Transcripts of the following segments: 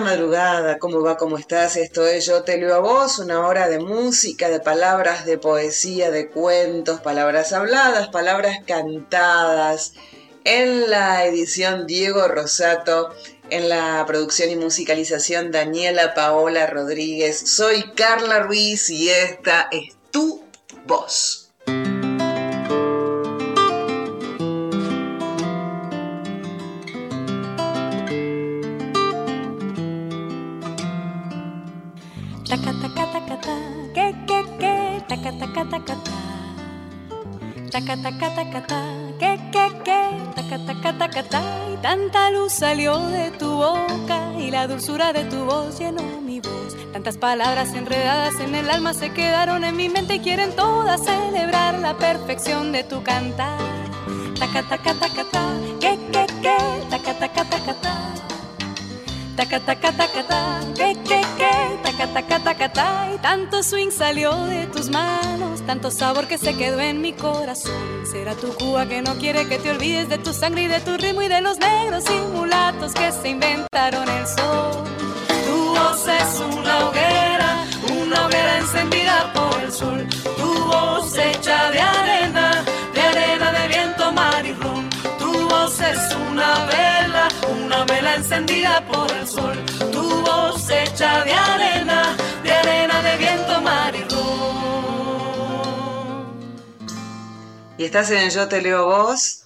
Madrugada, ¿cómo va? ¿Cómo estás? Esto es Yo te leo a vos, una hora de música, de palabras, de poesía, de cuentos, palabras habladas, palabras cantadas. En la edición Diego Rosato, en la producción y musicalización Daniela Paola Rodríguez. Soy Carla Ruiz y esta es tu voz. Taca taca taca ta, que que que, taca taca taca ta, y tanta luz salió de tu boca y la dulzura de tu voz llenó mi voz. Tantas palabras enredadas en el alma se quedaron en mi mente y quieren todas celebrar la perfección de tu cantar. Taca taca taca ta, que que que, taca taca taca ta. Taca taca taca ta, que que que, taca taca taca ta, y tanto swing salió de tus manos, tanto sabor que se quedó en mi corazón. Será tu Cuba que no quiere que te olvides de tu sangre y de tu ritmo y de los negros y mulatos que se inventaron el sol. Tu voz es una hoguera, una hoguera encendida por el sol. Tu voz hecha de arena, encendida por el sol. Tu voz hecha de arena, de arena de viento, mar y. Y estás en Yo Te Leo Vos.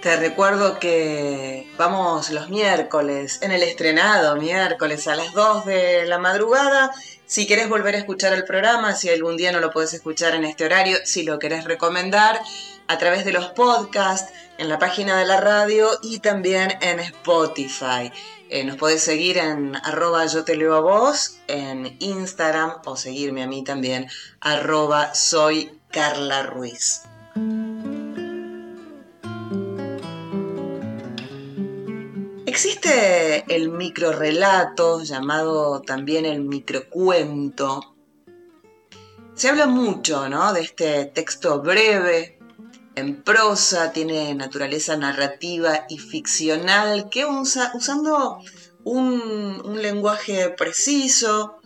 Te recuerdo que vamos los miércoles, en el estrenado miércoles a las 2 de la madrugada. Si querés volver a escuchar el programa, si algún día no lo puedes escuchar en este horario, si lo querés recomendar, a través de los podcasts, en la página de la radio y también en Spotify. Eh, nos podés seguir en yo te leo a vos en Instagram o seguirme a mí también arroba soy Carla Ruiz. Existe el microrelato, llamado también el microcuento. Se habla mucho ¿no? de este texto breve, en prosa, tiene naturaleza narrativa y ficcional, que usa, usando un, un lenguaje preciso,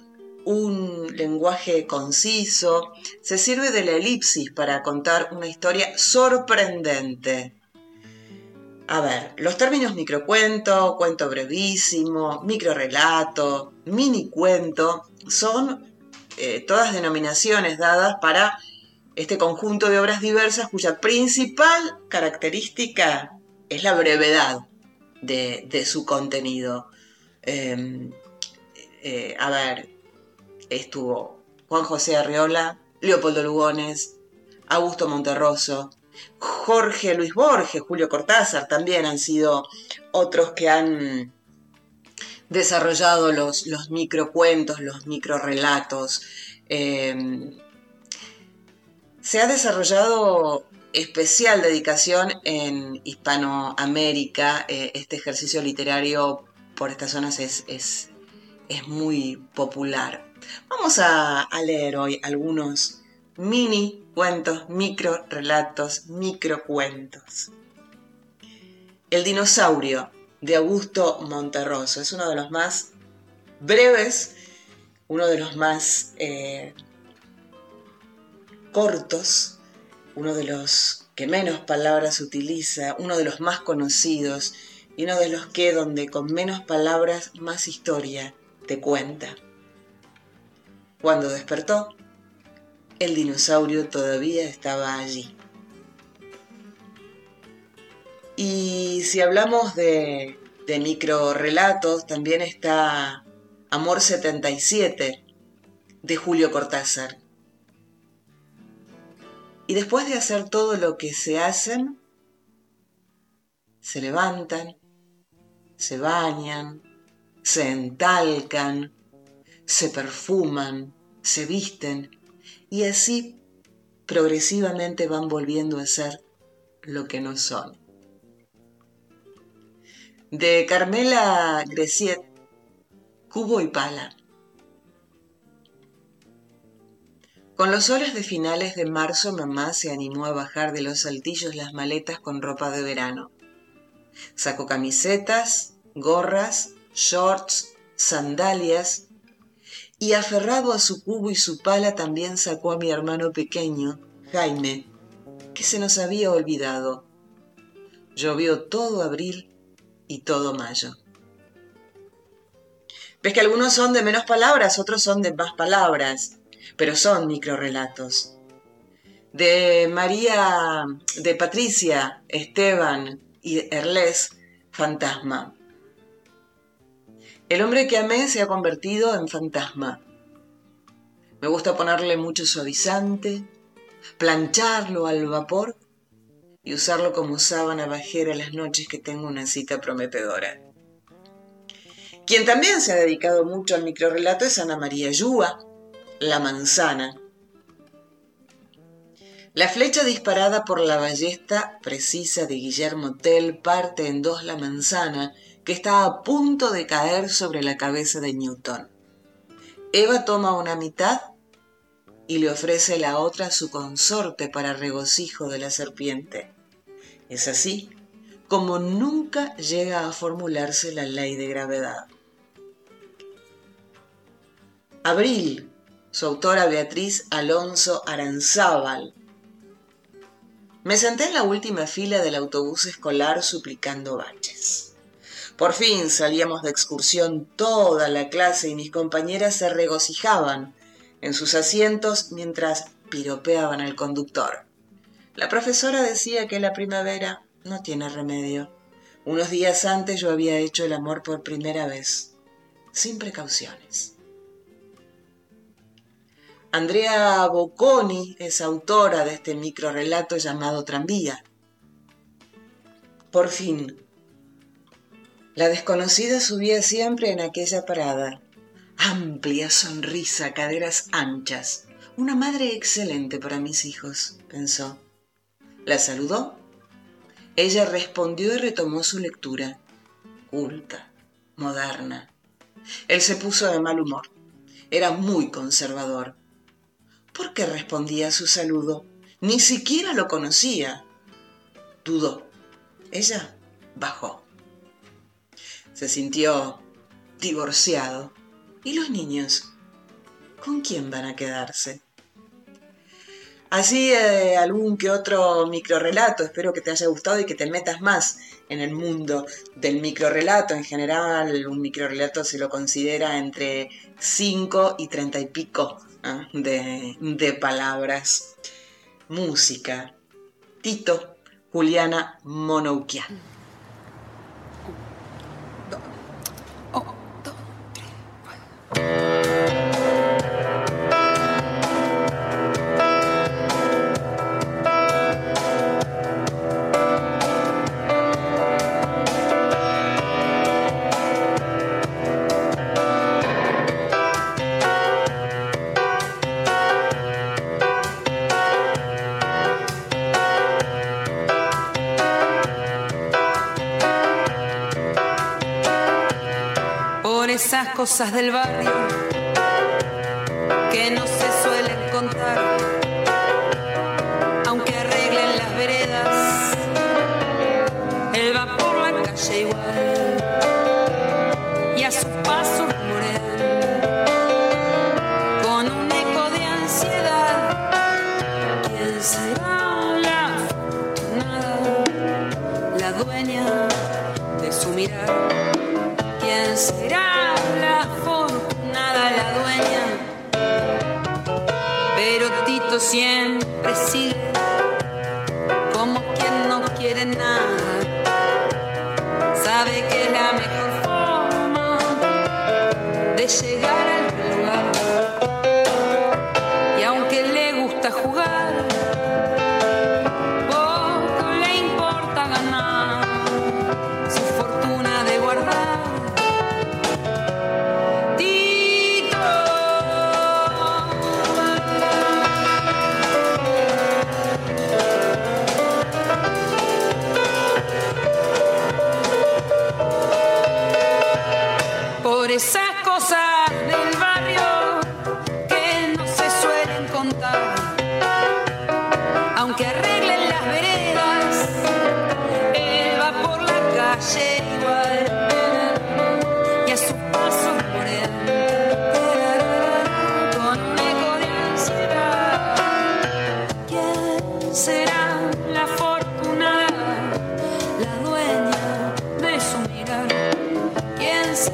un lenguaje conciso, se sirve de la elipsis para contar una historia sorprendente. A ver, los términos microcuento, cuento brevísimo, microrelato, mini cuento, son eh, todas denominaciones dadas para este conjunto de obras diversas cuya principal característica es la brevedad de, su contenido. Eh, eh, a ver, estuvo Juan José Arreola, Leopoldo Lugones, Augusto Monterroso, Jorge Luis Borges, Julio Cortázar también han sido otros que han desarrollado los, los microcuentos, los microrelatos. Eh, se ha desarrollado especial dedicación en Hispanoamérica. Eh, este ejercicio literario por estas zonas es, es, es muy popular. Vamos a, leer hoy algunos mini cuentos, micro relatos, microcuentos. El dinosaurio de Augusto Monterroso es uno de los más breves, uno de los más eh, cortos, uno de los que menos palabras utiliza, uno de los más conocidos y uno de los que donde con menos palabras más historia te cuenta. Cuando despertó, el dinosaurio todavía estaba allí. Y si hablamos de, de microrelatos, también está Amor 77 de Julio Cortázar. Y después de hacer todo lo que se hacen, se levantan, se bañan, se entalcan, se perfuman, se visten y así progresivamente van volviendo a ser lo que no son. De Carmela Greciet, Cubo y Pala. Con los soles de finales de marzo, mamá se animó a bajar de los saltillos las maletas con ropa de verano. Sacó camisetas, gorras, shorts, sandalias y aferrado a su cubo y su pala también sacó a mi hermano pequeño, Jaime, que se nos había olvidado. Llovió todo abril y todo mayo. Ves que algunos son de menos palabras, otros son de más palabras, pero son microrelatos. De María, de Patricia, Esteban y Erles, fantasma. El hombre que amé se ha convertido en fantasma. Me gusta ponerle mucho suavizante, plancharlo al vapor y usarlo como sábana bajera las noches que tengo una cita prometedora. Quien también se ha dedicado mucho al microrelato es Ana María Yúa, La Manzana. La flecha disparada por la ballesta precisa de Guillermo Tell parte en dos la manzana que está a punto de caer sobre la cabeza de Newton. Eva toma una mitad y le ofrece la otra a su consorte para regocijo de la serpiente. Es así como nunca llega a formularse la ley de gravedad. Abril, su autora Beatriz Alonso Aranzábal. Me senté en la última fila del autobús escolar suplicando baches. Por fin salíamos de excursión toda la clase y mis compañeras se regocijaban en sus asientos mientras piropeaban al conductor. La profesora decía que la primavera no tiene remedio. Unos días antes yo había hecho el amor por primera vez, sin precauciones. Andrea Bocconi es autora de este microrelato llamado Tranvía. Por fin, la desconocida subía siempre en aquella parada. Amplia sonrisa, caderas anchas. Una madre excelente para mis hijos, pensó. La saludó. Ella respondió y retomó su lectura. Culta, moderna. Él se puso de mal humor. Era muy conservador. ¿Por qué respondía a su saludo? Ni siquiera lo conocía. Dudó. Ella bajó. Se sintió divorciado. ¿Y los niños? ¿Con quién van a quedarse? Así eh, algún que otro microrelato, espero que te haya gustado y que te metas más en el mundo del microrelato. En general, un microrelato se lo considera entre 5 y 30 y pico ¿ah? de, de palabras. Música. Tito, Juliana Monouquian. cosas del barrio que no se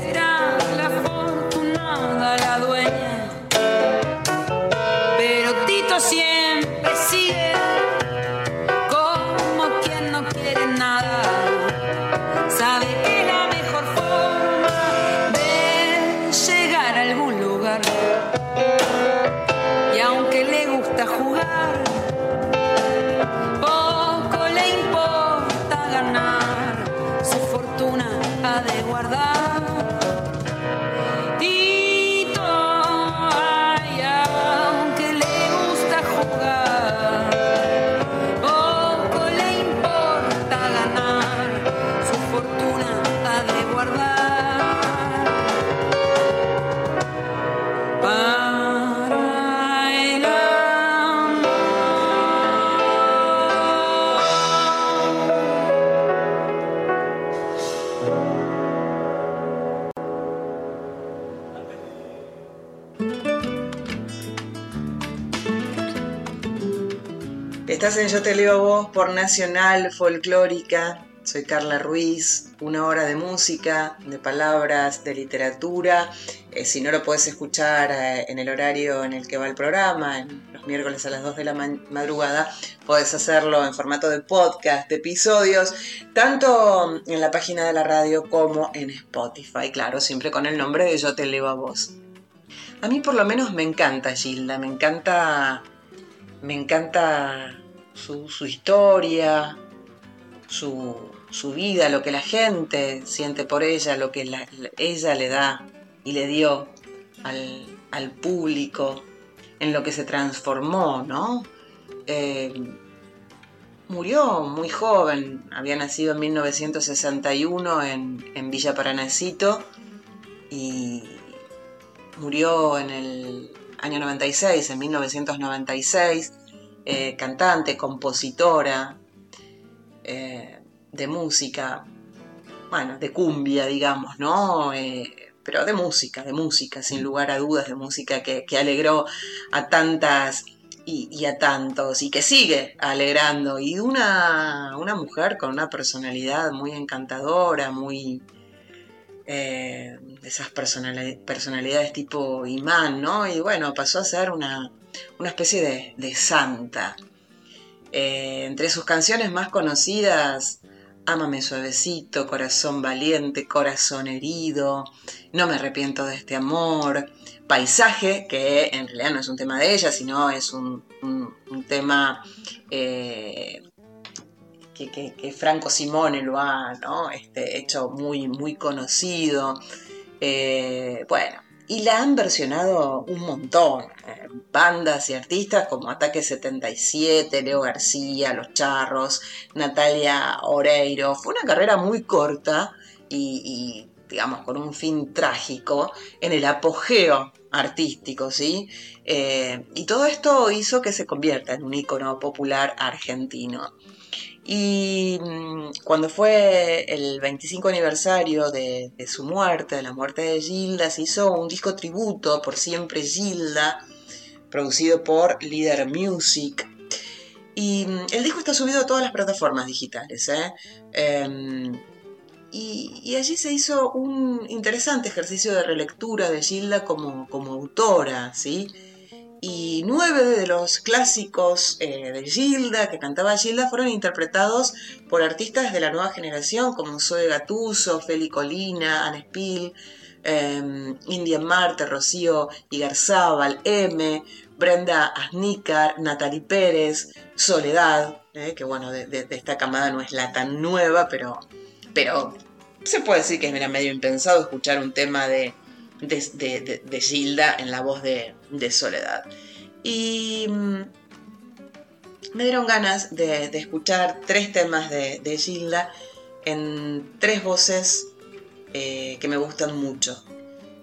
será Yo te leo a vos por Nacional Folclórica. Soy Carla Ruiz, una hora de música, de palabras, de literatura. Eh, si no lo puedes escuchar eh, en el horario en el que va el programa, en los miércoles a las 2 de la ma- madrugada, puedes hacerlo en formato de podcast, de episodios, tanto en la página de la radio como en Spotify, claro, siempre con el nombre de Yo te leo a vos. A mí por lo menos me encanta Gilda, me encanta me encanta su, su historia, su, su vida, lo que la gente siente por ella, lo que la- la- ella le da y le dio al, al público, en lo que se transformó, ¿no? Eh, murió muy joven, había nacido en 1961 en, en Villa Paranacito y murió en el año 96, en 1996, eh, cantante, compositora eh, de música, bueno, de cumbia, digamos, ¿no? Eh, pero de música, de música, sin lugar a dudas, de música que, que alegró a tantas y, y a tantos y que sigue alegrando. Y una, una mujer con una personalidad muy encantadora, muy, de esas personali- personalidades tipo imán, ¿no? Y bueno, pasó a ser una, una especie de, de santa. Eh, entre sus canciones más conocidas, Ámame suavecito, Corazón valiente, Corazón herido, No me arrepiento de este amor, Paisaje, que en realidad no es un tema de ella, sino es un, un- tema eh, que, que- que Franco Simone lo ha ¿no? este, hecho muy, muy conocido. Eh, bueno, y la han versionado un montón. eh, bandas y artistas como Ataque 77, Leo García, Los Charros, Natalia Oreiro. Fue una carrera muy corta y, digamos, con un fin trágico en el apogeo artístico, ¿sí? Eh, y todo esto hizo que se convierta en un ícono popular argentino. Y mm, cuando fue el 25 aniversario de, su muerte, de la muerte de Gilda, se hizo un disco tributo por siempre Gilda, producido por Leader Music. Y mm, el disco está subido a todas las plataformas digitales. ¿eh? Em, y, y allí se hizo un interesante ejercicio de relectura de Gilda como, como autora, ¿sí? Y nueve de los clásicos eh, de Gilda, que cantaba Gilda, fueron interpretados por artistas de la nueva generación, como Zoe Gatuso, Feli Colina, Anne Spill, eh, India Marte, Rocío Igarzábal, M, Brenda Asnícar, Natalie Pérez, Soledad, eh, que bueno, de esta camada no es la tan nueva, pero, pero se puede decir que era medio impensado escuchar un tema de, de, de- de- Gilda en la voz de, de Soledad. Y mm, me dieron ganas de, de escuchar tres temas de, de Gilda en tres voces eh, que me gustan mucho.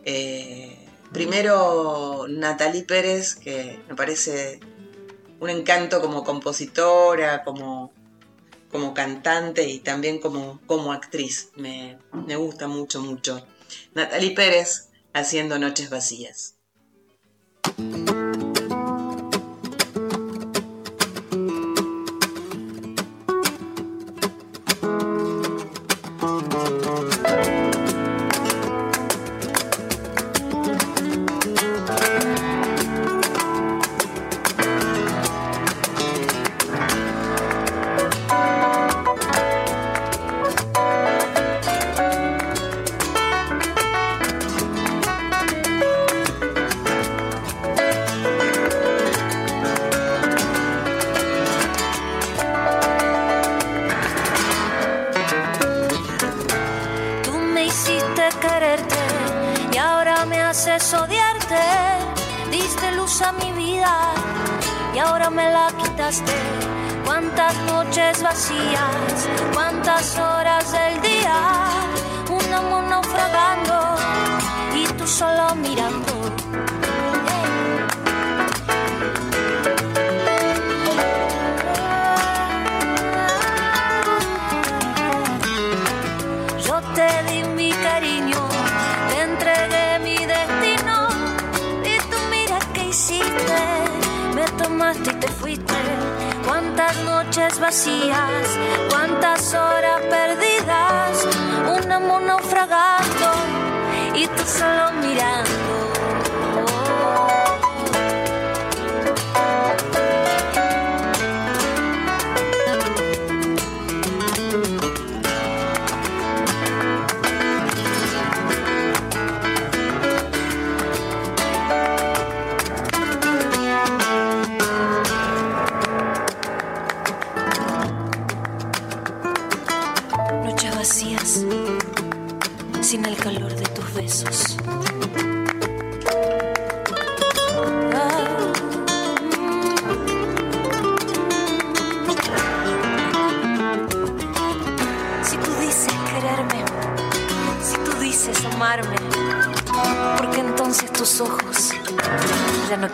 Eh, primero, Natalie Pérez, que me parece un encanto como compositora, como, como cantante y también como, como actriz. Me, me gusta mucho, mucho. Natalie Pérez haciendo Noches Vacías. Luz a mi vida y ahora me la quitaste. Cuántas noches vacías, cuántas horas del día, un amor naufragando y tú solo mirando fuiste, cuántas noches vacías, cuántas horas perdidas, un amor naufragando y tú solo mirando.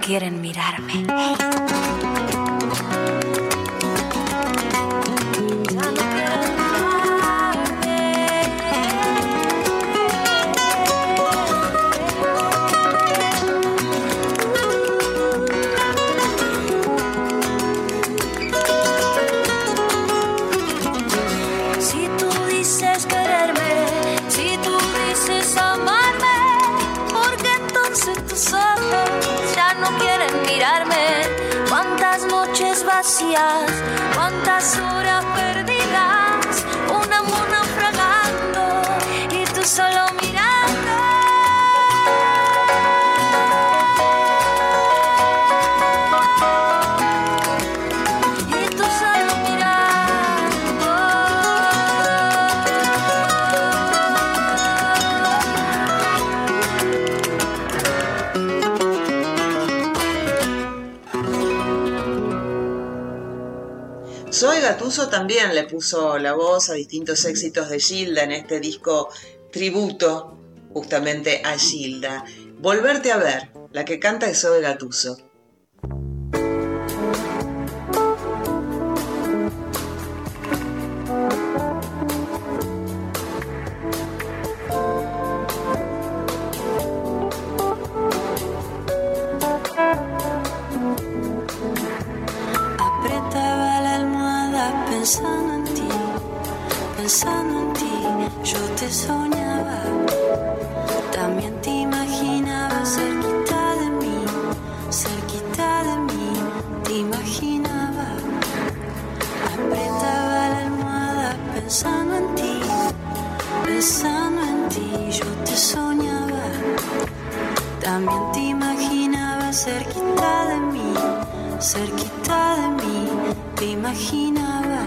Quieren mirarme. También le puso la voz a distintos éxitos de Gilda en este disco tributo justamente a Gilda. Volverte a ver, la que canta es Zoe Gatuso. También te imaginaba cerquita de mí, cerquita de mí, te imaginaba.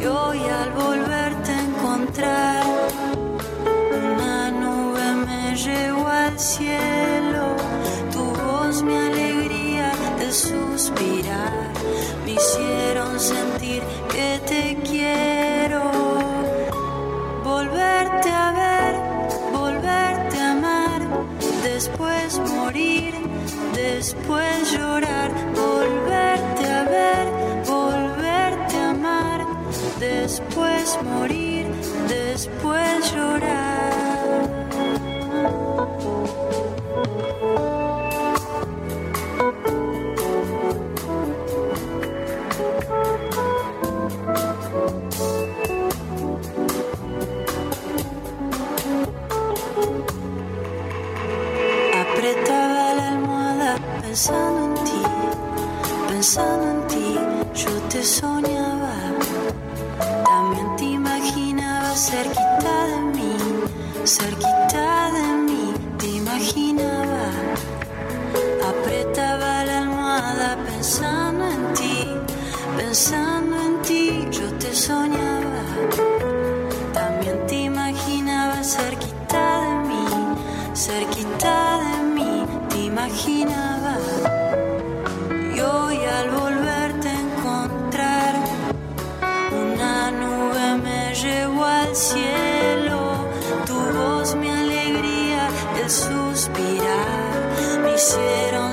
Y hoy al volverte a encontrar, una nube me llevó al cielo, tu voz mi alegría de suspirar, me hicieron sentir que te morir, después llorar, volverte a ver, volverte a amar, después morir, después llorar. Pensando en ti, pensando en ti, yo te soñaba. También te imaginaba cerquita de mí,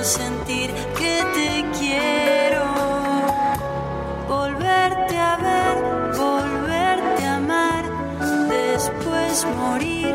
sentir que te quiero. Volverte a ver, volverte a amar, después morir,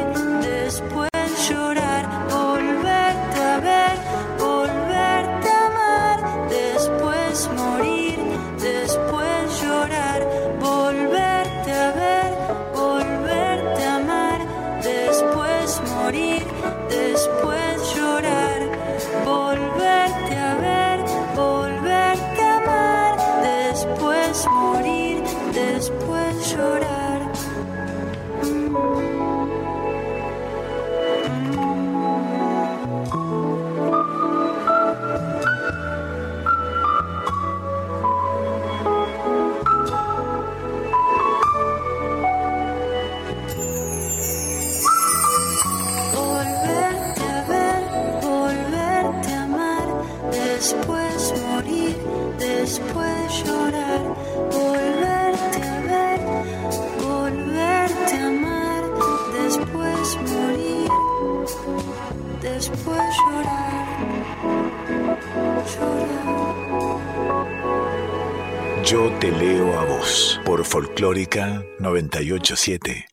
Folclórica 987.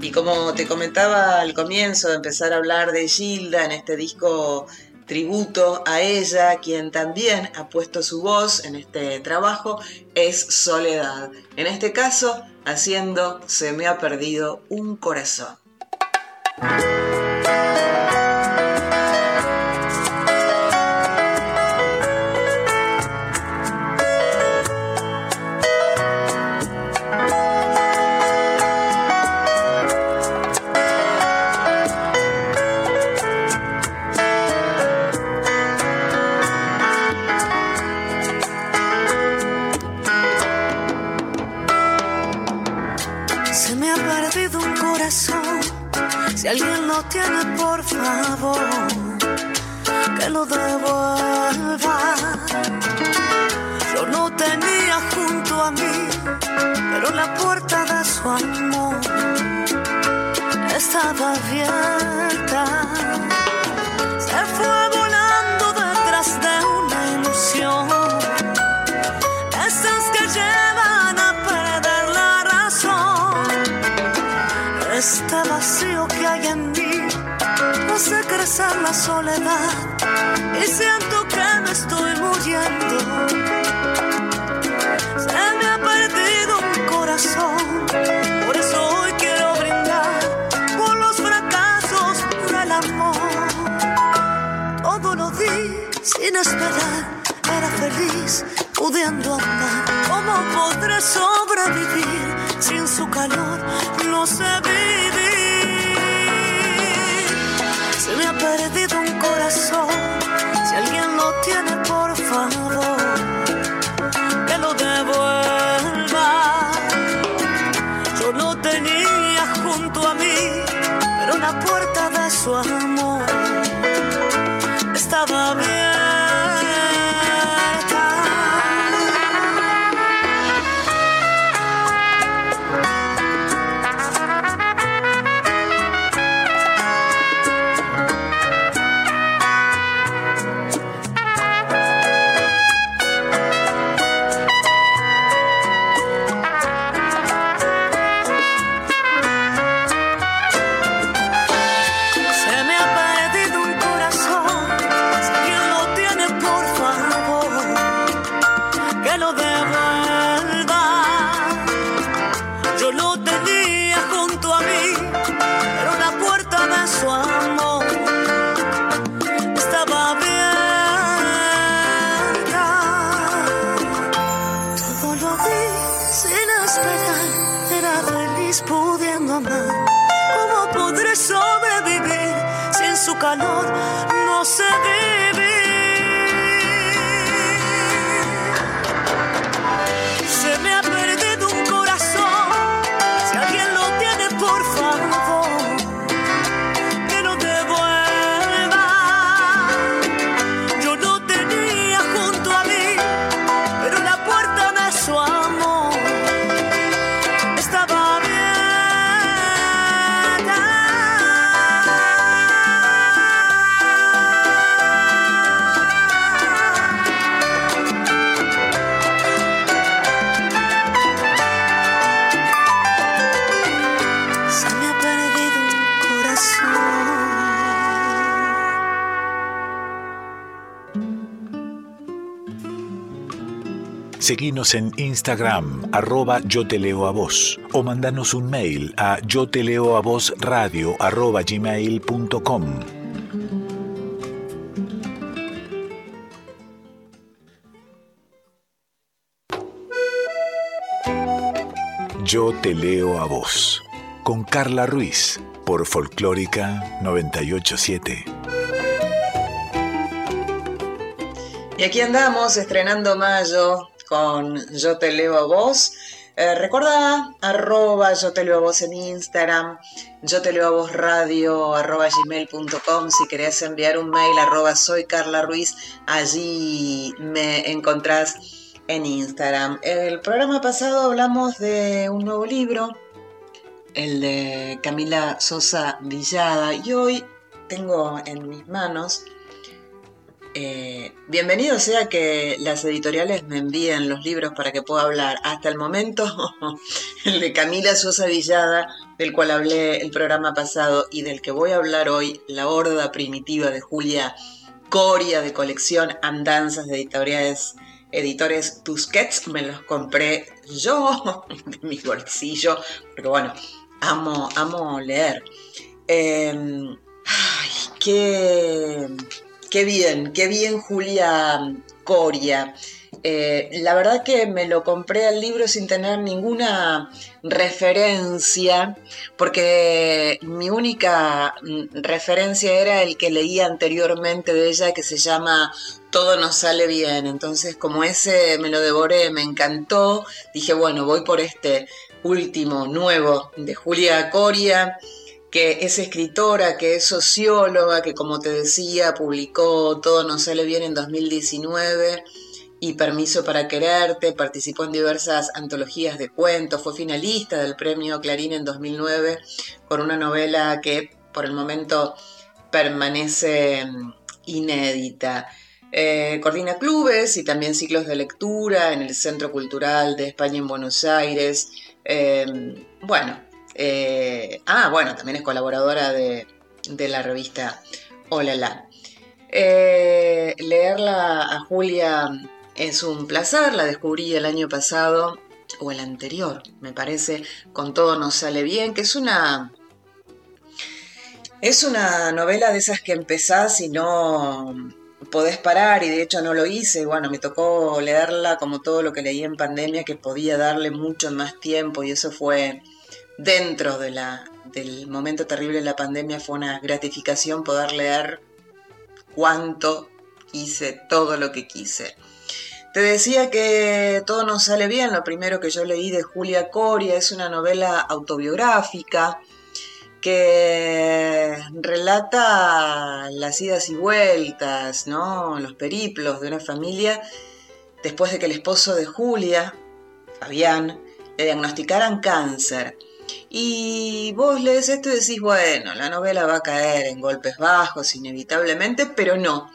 Y como te comentaba al comienzo de empezar a hablar de Gilda en este disco tributo a ella, quien también ha puesto su voz en este trabajo, es Soledad. En este caso, haciendo Se me ha perdido un corazón. Abierta. Se fue volando detrás de una ilusión. Esas que llevan a perder la razón. Este vacío que hay en mí hace crecer la soledad y siento que me estoy muriendo. ¿Cómo podré sobrevivir sin su calor? No sé Seguinos en Instagram, arroba yo te leo a vos, o mandanos un mail a yo te leo a vos radio arroba gmail.com. Yo te leo a vos, con Carla Ruiz, por Folclórica 987. Y aquí andamos estrenando mayo con Yo te leo a vos. Eh, recuerda arroba yo te leo a vos en Instagram, yo te leo a vos radio arroba gmail.com si querés enviar un mail arroba soy Carla Ruiz, allí me encontrás en Instagram. El programa pasado hablamos de un nuevo libro, el de Camila Sosa Villada, y hoy tengo en mis manos eh, bienvenido sea que las editoriales me envíen los libros para que pueda hablar. Hasta el momento, el de Camila Sosa Villada, del cual hablé el programa pasado y del que voy a hablar hoy, La Horda Primitiva de Julia Coria, de colección Andanzas de editoriales, editores Tusquets, me los compré yo, de mi bolsillo, porque bueno, amo, amo leer. Eh, ay, qué Qué bien, qué bien Julia Coria. Eh, la verdad que me lo compré al libro sin tener ninguna referencia, porque mi única referencia era el que leía anteriormente de ella, que se llama Todo nos sale bien. Entonces, como ese me lo devoré, me encantó, dije, bueno, voy por este último, nuevo, de Julia Coria que es escritora, que es socióloga, que como te decía, publicó Todo nos sale bien en 2019 y Permiso para quererte, participó en diversas antologías de cuentos, fue finalista del premio Clarín en 2009 con una novela que por el momento permanece inédita. Eh, coordina clubes y también ciclos de lectura en el Centro Cultural de España en Buenos Aires. Eh, bueno, eh, ah, bueno, también es colaboradora de, la revista Hola La. Eh, leerla a Julia es un placer, la descubrí el año pasado o el anterior, me parece, con todo nos sale bien, que es una es una novela de esas que empezás y no podés parar y de hecho no lo hice, bueno, me tocó leerla como todo lo que leí en pandemia que podía darle mucho más tiempo y eso fue dentro del momento terrible de la pandemia fue una gratificación poder leer cuánto quise, todo lo que quise. Te decía que todo nos sale bien, lo primero que yo leí de Julia Coria es una novela autobiográfica que relata las idas y vueltas, ¿no? los periplos de una familia después de que el esposo de Julia, Fabián, le diagnosticaran cáncer. Y vos lees esto y decís, bueno, la novela va a caer en golpes bajos inevitablemente, pero no.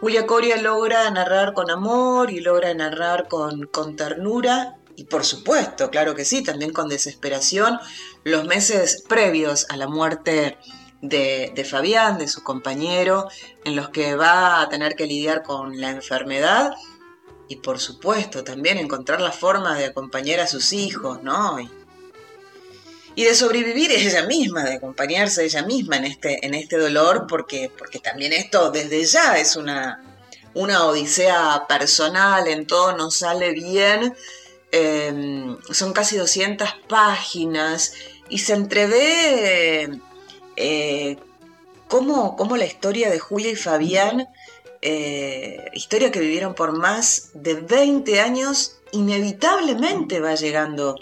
Julia Coria logra narrar con amor y logra narrar con, ternura y por supuesto, claro que sí, también con desesperación, los meses previos a la muerte de, Fabián, de su compañero, en los que va a tener que lidiar con la enfermedad y por supuesto también encontrar la forma de acompañar a sus hijos, ¿no? Y de sobrevivir ella misma, de acompañarse ella misma en este, en este dolor, porque, porque también esto desde ya es una, una odisea personal, en todo nos sale bien. Eh, son casi 200 páginas y se entrevé eh, cómo, cómo, la historia de Julia y Fabián, eh, historia que vivieron por más de 20 años, inevitablemente va llegando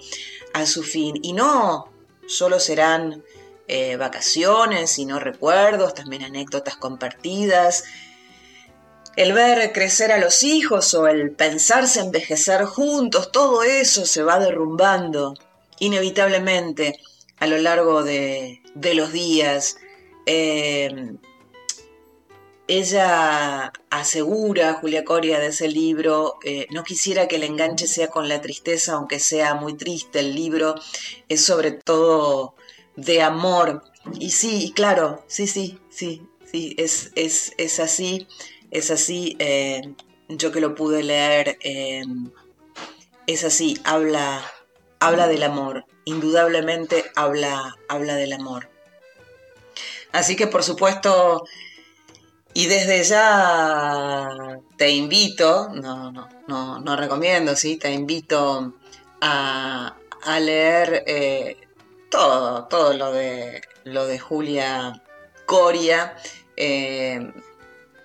a su fin. Y no solo serán eh, vacaciones, sino recuerdos, también anécdotas compartidas. El ver crecer a los hijos o el pensarse envejecer juntos, todo eso se va derrumbando inevitablemente a lo largo de, los días. Eh, ella asegura, Julia Coria, de ese libro, eh, no quisiera que el enganche sea con la tristeza, aunque sea muy triste, el libro es sobre todo de amor. Y sí, claro, sí, sí, sí, sí, es, es, así, es así. Eh, yo que lo pude leer, es así, habla, habla del amor, indudablemente habla, habla del amor. Así que por supuesto, y desde ya te invito, no, no, no, no recomiendo, ¿sí? te invito a, leer eh, todo, todo lo de, lo de Julia Coria. Eh,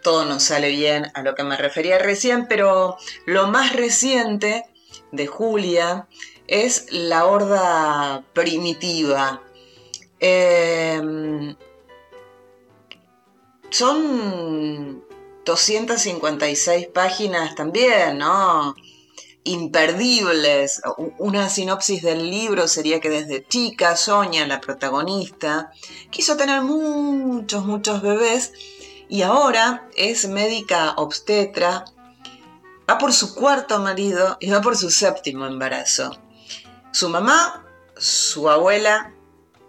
todo nos sale bien a lo que me refería recién, pero lo más reciente de Julia es la horda primitiva. Em, son 256 páginas también, ¿no? Imperdibles. Una sinopsis del libro sería que desde chica Sonia, la protagonista, quiso tener muchos, muchos bebés y ahora es médica obstetra, va por su cuarto marido y va por su séptimo embarazo. Su mamá, su abuela,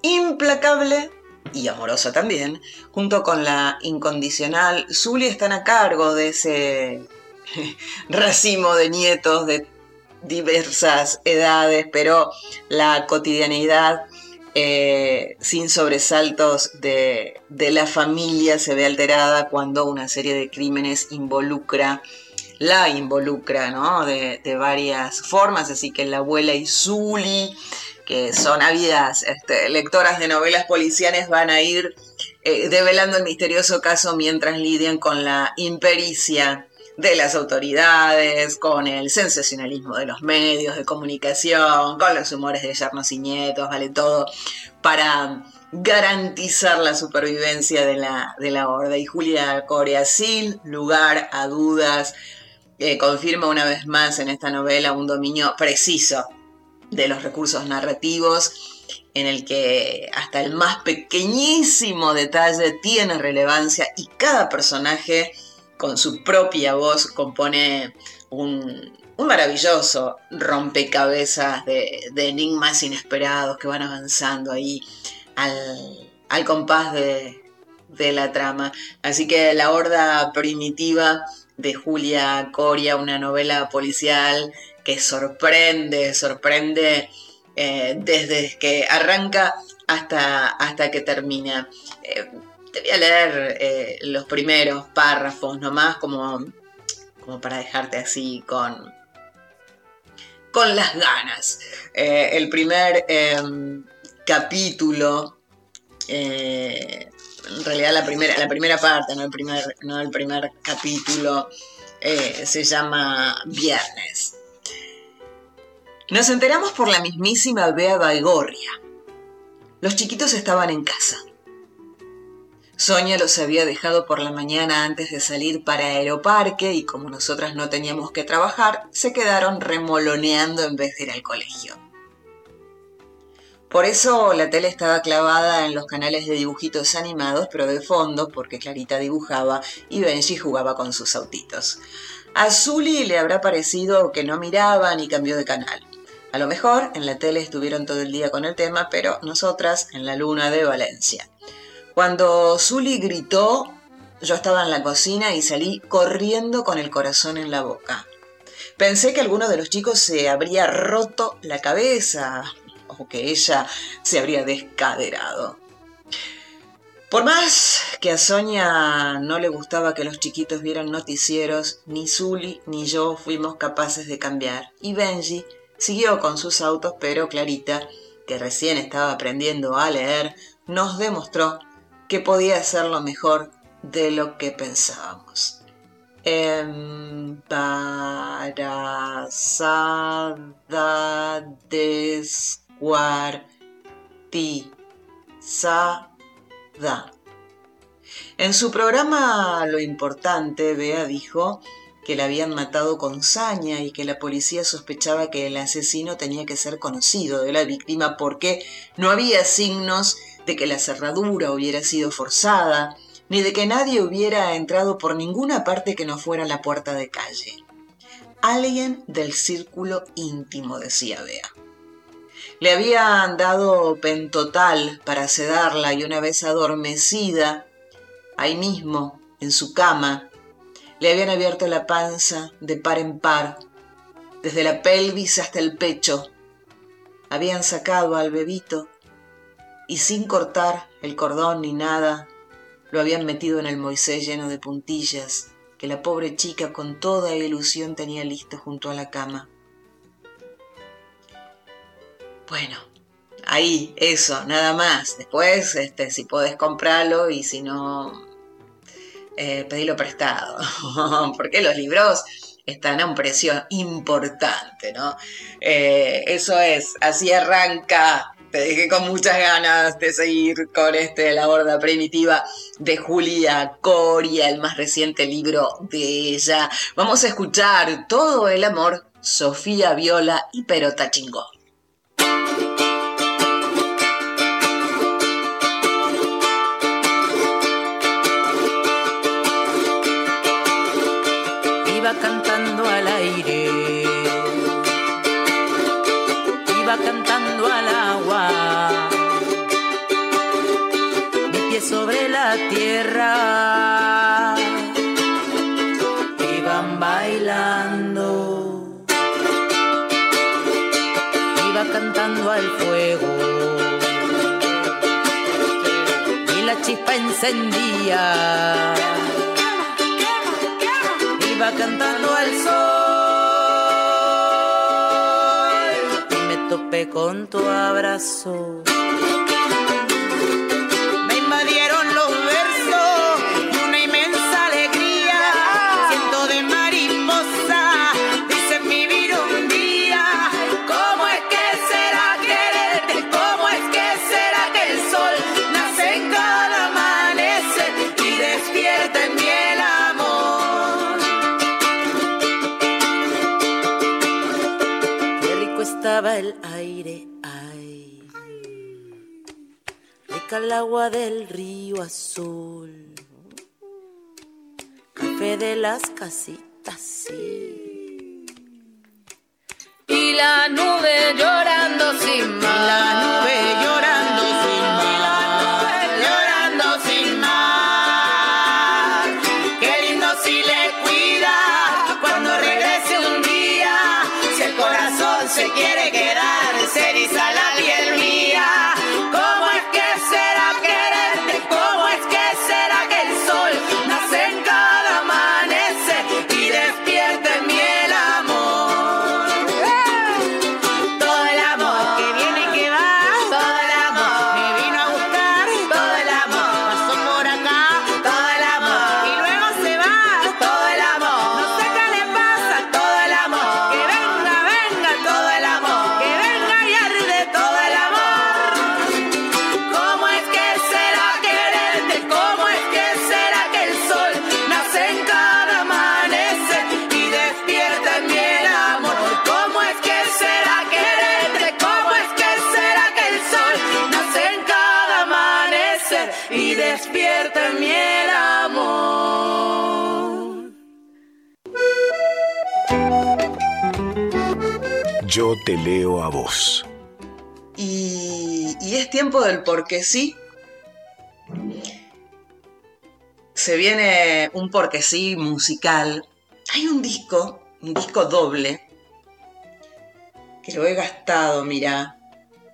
implacable y amorosa también, junto con la incondicional Zully están a cargo de ese racimo de nietos de diversas edades, pero la cotidianidad eh, sin sobresaltos de, la familia se ve alterada cuando una serie de crímenes involucra la involucra, ¿no? De, varias formas, así que la abuela y Zully, que son ávidas este, lectoras de novelas policiales, van a ir eh, develando el misterioso caso mientras lidian con la impericia de las autoridades, con el sensacionalismo de los medios de comunicación, con los humores de yernos y nietos, vale todo, para garantizar la supervivencia de la, de la horda. Y Julia Corea, sin lugar a dudas, confirma una vez más en esta novela un dominio preciso de los recursos narrativos en el que hasta el más pequeñísimo detalle tiene relevancia y cada personaje con su propia voz compone un, maravilloso rompecabezas de, enigmas inesperados que van avanzando ahí al, compás de, de la trama. Así que la horda primitiva de Julia Coria, una novela policial que sorprende, sorprende eh, desde que arranca hasta, hasta que termina. Eh, te voy a leer eh, los primeros párrafos nomás como, como para dejarte así con, con las ganas. el primer em, capítulo en realidad la primera, la primera parte, no el primer, no el primer capítulo, se llama Viernes. Nos enteramos por la mismísima Bea Baigorria. Los chiquitos estaban en casa. Sonia los había dejado por la mañana antes de salir para Aeroparque y como nosotras no teníamos que trabajar, se quedaron remoloneando en vez de ir al colegio. Por eso la tele estaba clavada en los canales de dibujitos animados, pero de fondo, porque Clarita dibujaba y Benji jugaba con sus autitos. A Zully le habrá parecido que no miraban y cambió de canal. A lo mejor en la tele estuvieron todo el día con el tema, pero nosotras en la luna de Valencia. Cuando Zully gritó, yo estaba en la cocina y salí corriendo con el corazón en la boca. Pensé que alguno de los chicos se habría roto la cabeza, que ella se habría descaderado. Por más que a Sonia no le gustaba que los chiquitos vieran noticieros, ni Zully ni yo fuimos capaces de cambiar. Y Benji siguió con sus autos, pero Clarita que recién estaba aprendiendo a leer, nos demostró que podía lo mejor de lo que pensábamos. Embarazada descuartizada. En su programa Lo Importante, Bea dijo que la habían matado con saña y que la policía sospechaba que el asesino tenía que ser conocido de la víctima porque no había signos de que la cerradura hubiera sido forzada, ni de que nadie hubiera entrado por ninguna parte que no fuera la puerta de calle. Alguien del círculo íntimo, decía Bea. Le habían dado pentotal para sedarla y una vez adormecida, ahí mismo, en su cama, le habían abierto la panza de par en par, desde la pelvis hasta el pecho. Habían sacado al bebito y sin cortar el cordón ni nada, lo habían metido en el Moisés lleno de puntillas que la pobre chica con toda ilusión tenía listo junto a la cama. Bueno, ahí, eso, nada más. Después, este, si podés comprarlo y si no, eh, pedilo prestado, porque los libros están a un precio importante, ¿no? Eh, eso es, así arranca. Te dejé con muchas ganas de seguir con este La Horda Primitiva de Julia Coria, el más reciente libro de ella. Vamos a escuchar Todo el Amor, Sofía Viola y Perota Chingón. Encendía iba cantando al sol y me topé con tu abrazo. Rica el agua del río azul, café de las casitas, sí. Y la nube llorando sin más. Y la nube llorando Yo te leo a vos. Y, es tiempo del porque sí. Se viene un porque sí musical. Hay un disco, un disco doble, que lo he gastado, mira.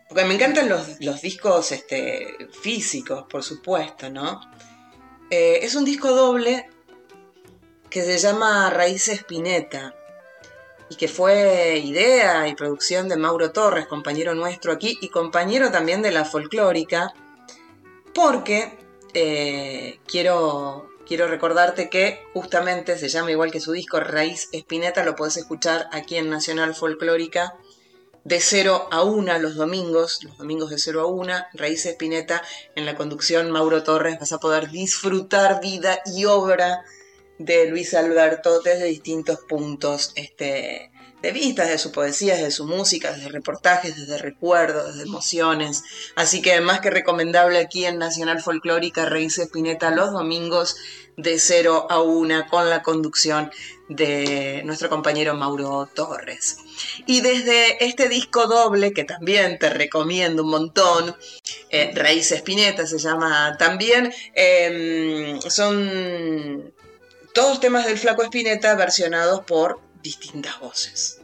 Porque me encantan los, discos este, físicos, por supuesto, ¿no? Eh, es un disco doble que se llama Raíces Pineta y que fue idea y producción de Mauro Torres, compañero nuestro aquí y compañero también de la folclórica, porque eh, quiero, quiero recordarte que justamente se llama igual que su disco Raíz Espineta, lo podés escuchar aquí en Nacional Folclórica de 0 a 1 los domingos, los domingos de 0 a 1, Raíz Espineta en la conducción Mauro Torres, vas a poder disfrutar vida y obra de Luis Alberto desde distintos puntos este, de vista, de su poesía, de su música, desde reportajes, desde recuerdos, desde emociones. Así que más que recomendable aquí en Nacional Folclórica, Raíz Espineta los domingos de 0 a 1 con la conducción de nuestro compañero Mauro Torres. Y desde este disco doble, que también te recomiendo un montón, eh, Raíz Espineta se llama también, em, son todos temas del Flaco Espineta versionados por distintas voces.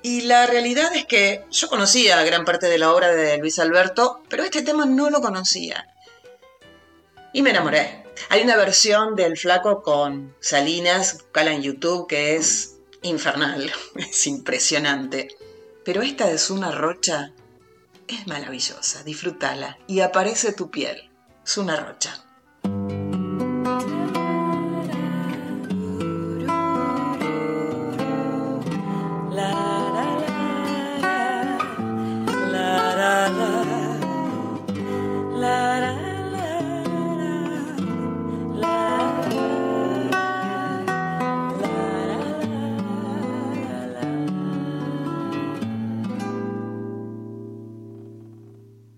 Y la realidad es que yo conocía gran parte de la obra de Luis Alberto, pero este tema no lo conocía. Y me enamoré. Hay una versión del Flaco con Salinas, cala en YouTube, que es infernal, es impresionante. Pero esta de Zuna Rocha es maravillosa, disfrútala y aparece tu piel. Zuna Rocha.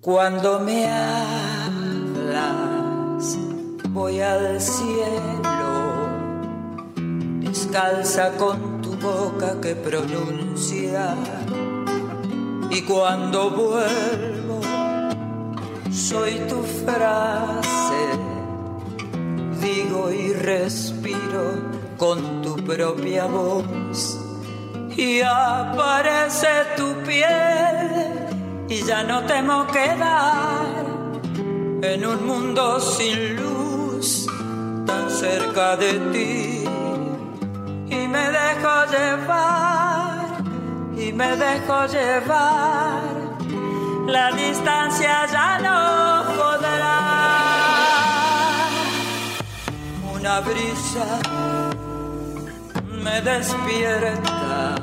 Cuando me hablas, voy al cielo, descalza con tu boca que pronuncia. Y cuando vuelvo, soy tu frase, digo y respiro con tu propia voz. Y aparece tu piel y ya no temo quedar en un mundo sin luz tan cerca de ti. Y me dejo llevar y me dejo llevar. La distancia ya no podrá. Una brisa me despierta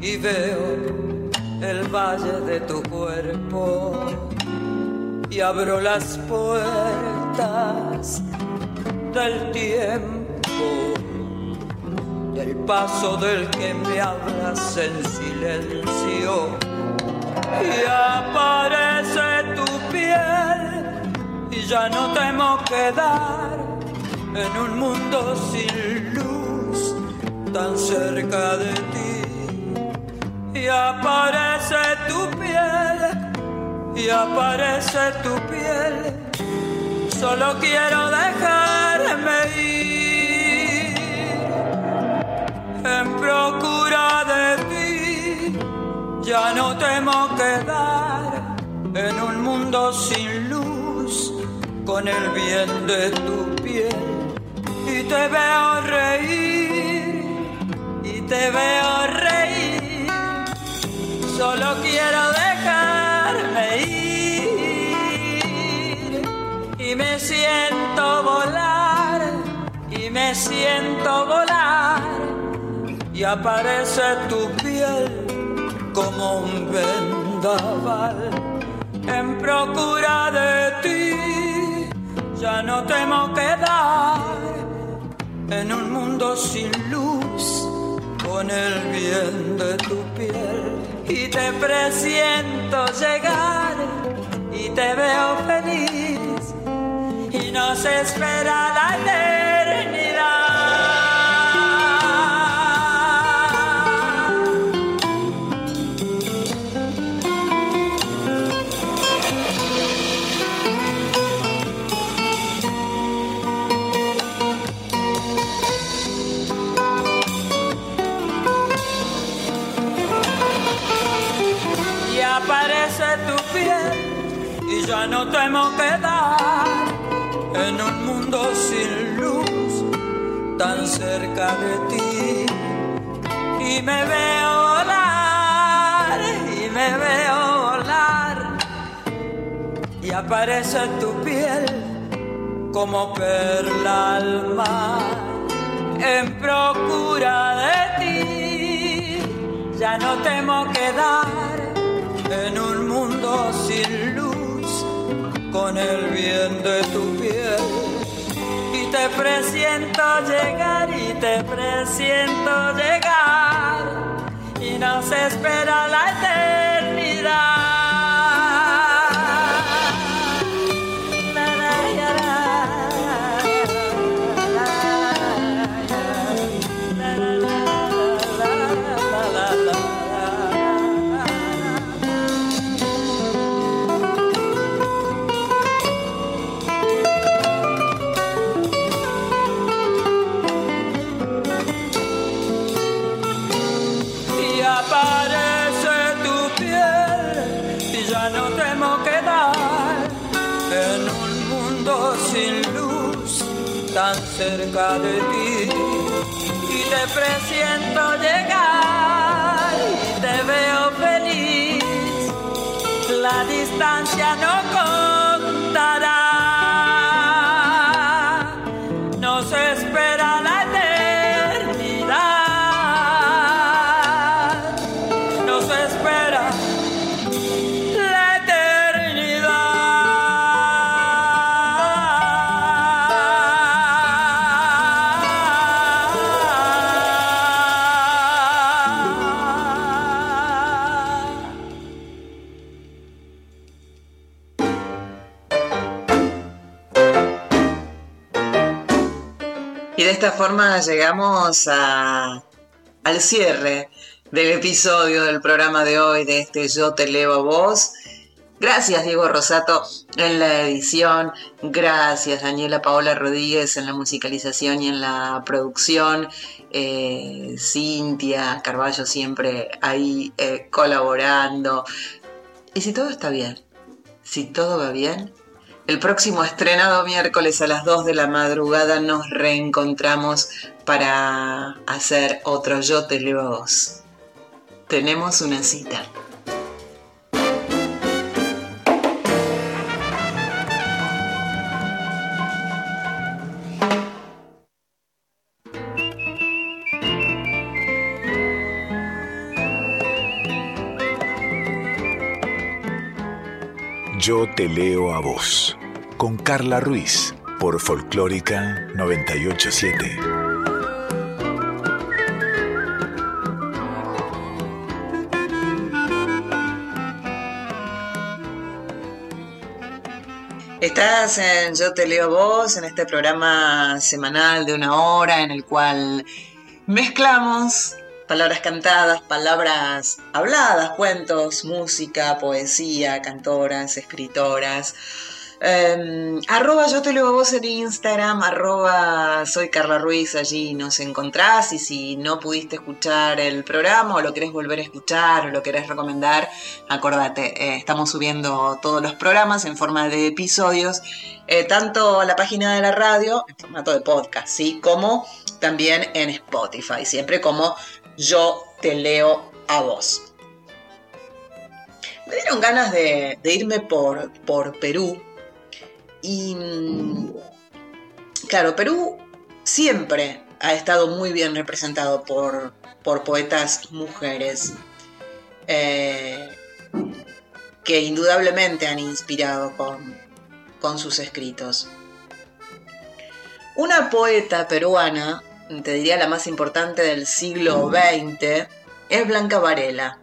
y veo el valle de tu cuerpo y abro las puertas del tiempo, del paso del que me hablas en silencio y aparece tu piel y ya no temo quedar en un mundo sin luz tan cerca de ti y aparece tu piel, y aparece tu piel. Solo quiero dejarme ir en procura de ti. Ya no temo quedar en un mundo sin luz con el bien de tu piel. Y te veo reír, y te veo reír solo quiero dejarme ir. Y me siento volar y me siento volar. Y aparece tu piel como un vendaval. En procura de ti ya no temo quedar. En un mundo sin luz con el bien de tu piel y te presiento llegar y te veo feliz y nos espera la eternidad. Ya no temo quedar en un mundo sin luz tan cerca de ti. Y me veo volar y me veo volar. Y aparece tu piel como perla al mar. En procura de ti ya no temo quedar en un mundo sin luz con el bien de tu piel te presiento llegar y te presiento llegar y nos espera la eternidad. Cerca de ti y te presiento llegar te veo feliz. La distancia no contará. Esta forma llegamos al cierre del episodio del programa de hoy de este Yo te leo a vos. Gracias Diego Rosato en la edición, gracias Daniela Paola Rodríguez en la musicalización y en la producción, eh, Cintia Carballo siempre ahí eh, colaborando. Y si todo está bien, si todo va bien, el próximo estrenado miércoles a las 2 de la madrugada nos reencontramos para hacer otro Yo te leo a vos. Tenemos una cita. Yo te leo a vos, con Carla Ruiz, por Folclórica 987. Estás en Yo te leo vos, en este programa semanal de una hora en el cual mezclamos palabras cantadas, palabras habladas, cuentos, música, poesía, cantoras, escritoras. Em, arroba yo te leo a vos en Instagram, arroba soy Carla Ruiz, allí nos encontrás y si no pudiste escuchar el programa o lo querés volver a escuchar o lo querés recomendar, acordate, eh, estamos subiendo todos los programas en forma de episodios, eh, tanto a la página de la radio, en formato de podcast, ¿sí? como también en Spotify, siempre como yo te leo a vos. Me dieron ganas de, irme por, por Perú y claro, Perú siempre ha estado muy bien representado por, por poetas mujeres eh, que indudablemente han inspirado con, con sus escritos. Una poeta peruana te diría la más importante del siglo XX, es Blanca Varela.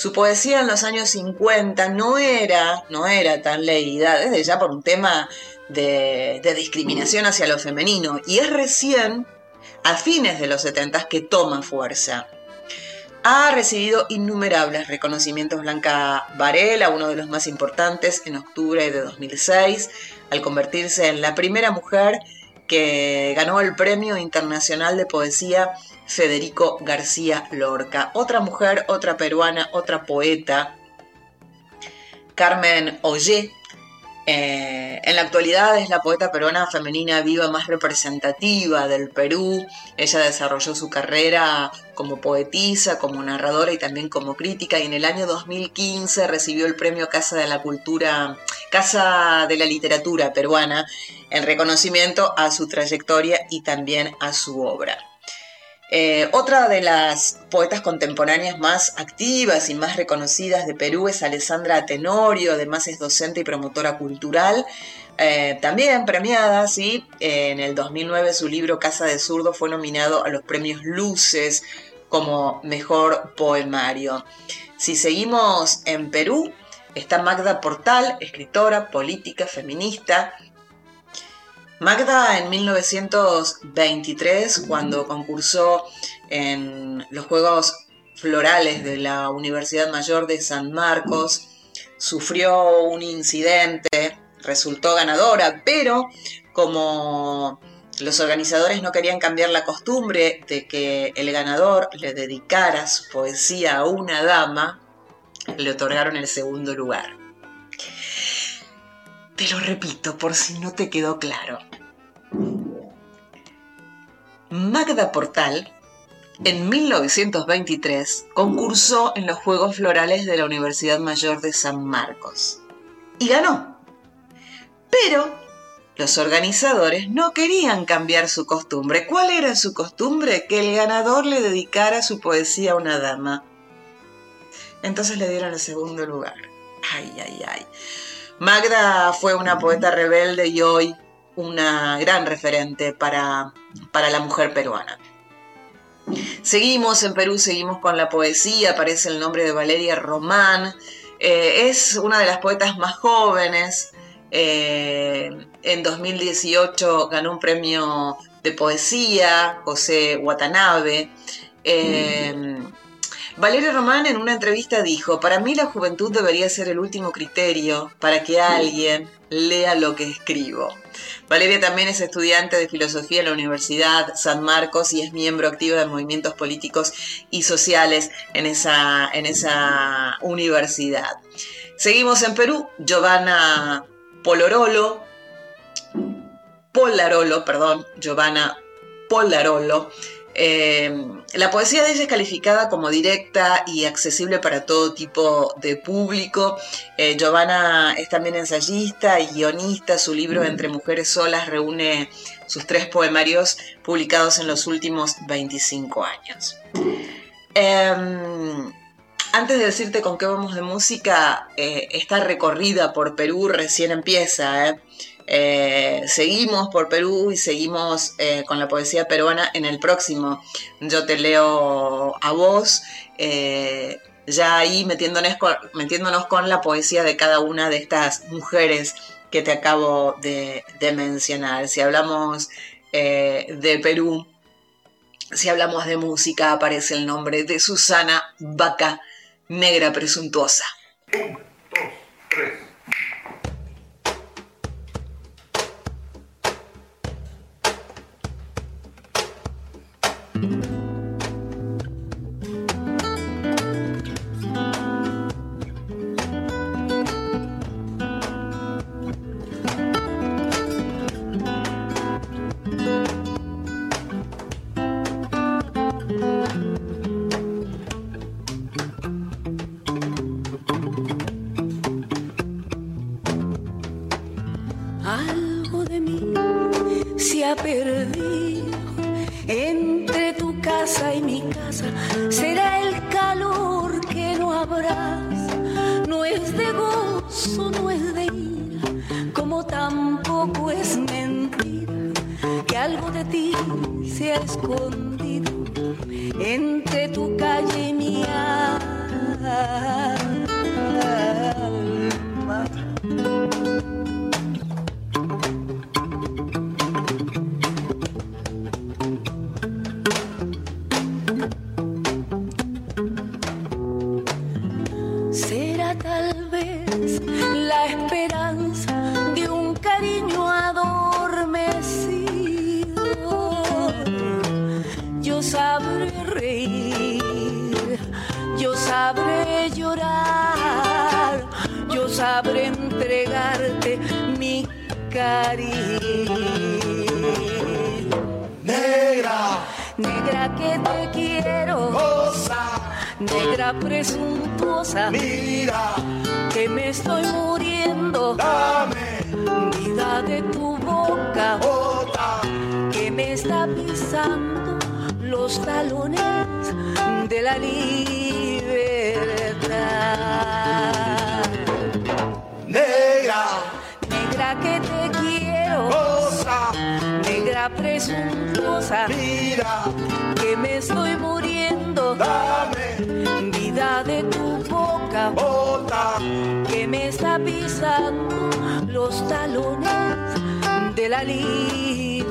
Su poesía en los años 50 no era, no era tan leída, desde ya por un tema de, de discriminación hacia lo femenino, y es recién, a fines de los 70, que toma fuerza. Ha recibido innumerables reconocimientos Blanca Varela, uno de los más importantes en octubre de 2006, al convertirse en la primera mujer que ganó el Premio Internacional de Poesía Federico García Lorca. Otra mujer, otra peruana, otra poeta, Carmen Ollé, Eh, en la actualidad es la poeta peruana femenina viva más representativa del Perú. Ella desarrolló su carrera como poetisa, como narradora y también como crítica y en el año 2015 recibió el premio Casa de la Cultura, Casa de la Literatura peruana en reconocimiento a su trayectoria y también a su obra. Eh, otra de las poetas contemporáneas más activas y más reconocidas de Perú es Alessandra Tenorio, además es docente y promotora cultural, eh, también premiada, ¿sí? en el 2009 su libro Casa de Zurdo fue nominado a los premios Luces como mejor poemario. Si seguimos en Perú, está Magda Portal, escritora, política, feminista, Magda en 1923, cuando concursó en los Juegos Florales de la Universidad Mayor de San Marcos, sufrió un incidente, resultó ganadora, pero como los organizadores no querían cambiar la costumbre de que el ganador le dedicara su poesía a una dama, le otorgaron el segundo lugar. Te lo repito por si no te quedó claro. Magda Portal, en 1923, concursó en los Juegos Florales de la Universidad Mayor de San Marcos y ganó. Pero los organizadores no querían cambiar su costumbre. ¿Cuál era su costumbre? Que el ganador le dedicara su poesía a una dama. Entonces le dieron el segundo lugar. Ay, ay, ay. Magda fue una poeta rebelde y hoy una gran referente para, para la mujer peruana. Seguimos en Perú, seguimos con la poesía, aparece el nombre de Valeria Román, eh, es una de las poetas más jóvenes, eh, en 2018 ganó un premio de poesía, José Watanabe. Eh, Valeria Román en una entrevista dijo, para mí la juventud debería ser el último criterio para que alguien lea lo que escribo. Valeria también es estudiante de filosofía en la Universidad San Marcos y es miembro activo de movimientos políticos y sociales en esa, en esa universidad. Seguimos en Perú, Giovanna Polorolo, Polarolo, perdón, Giovanna Polarolo, eh, la poesía de ella es calificada como directa y accesible para todo tipo de público. Eh, Giovanna es también ensayista y guionista. Su libro Entre Mujeres Solas reúne sus tres poemarios publicados en los últimos 25 años. Em, antes de decirte con qué vamos de música, eh, esta recorrida por Perú recién empieza. Eh, seguimos por Perú y seguimos eh, con la poesía peruana en el próximo. Yo te leo a vos, eh, ya ahí metiéndonos con, metiéndonos con la poesía de cada una de estas mujeres que te acabo de, mencionar. Si hablamos de Perú, si hablamos de música, aparece el nombre de Susana Vaca, negra presuntuosa. Un, dos, tres. Negra, negra que te quiero, negra presuntuosa, mira, que me estoy muriendo, dame. Vida de tu boca, que me está pisando los talones de la libertad. Negra presuntuosa, mira, que me estoy muriendo, dame. Vida de tu boca, que me está pisando los talones de la libertad.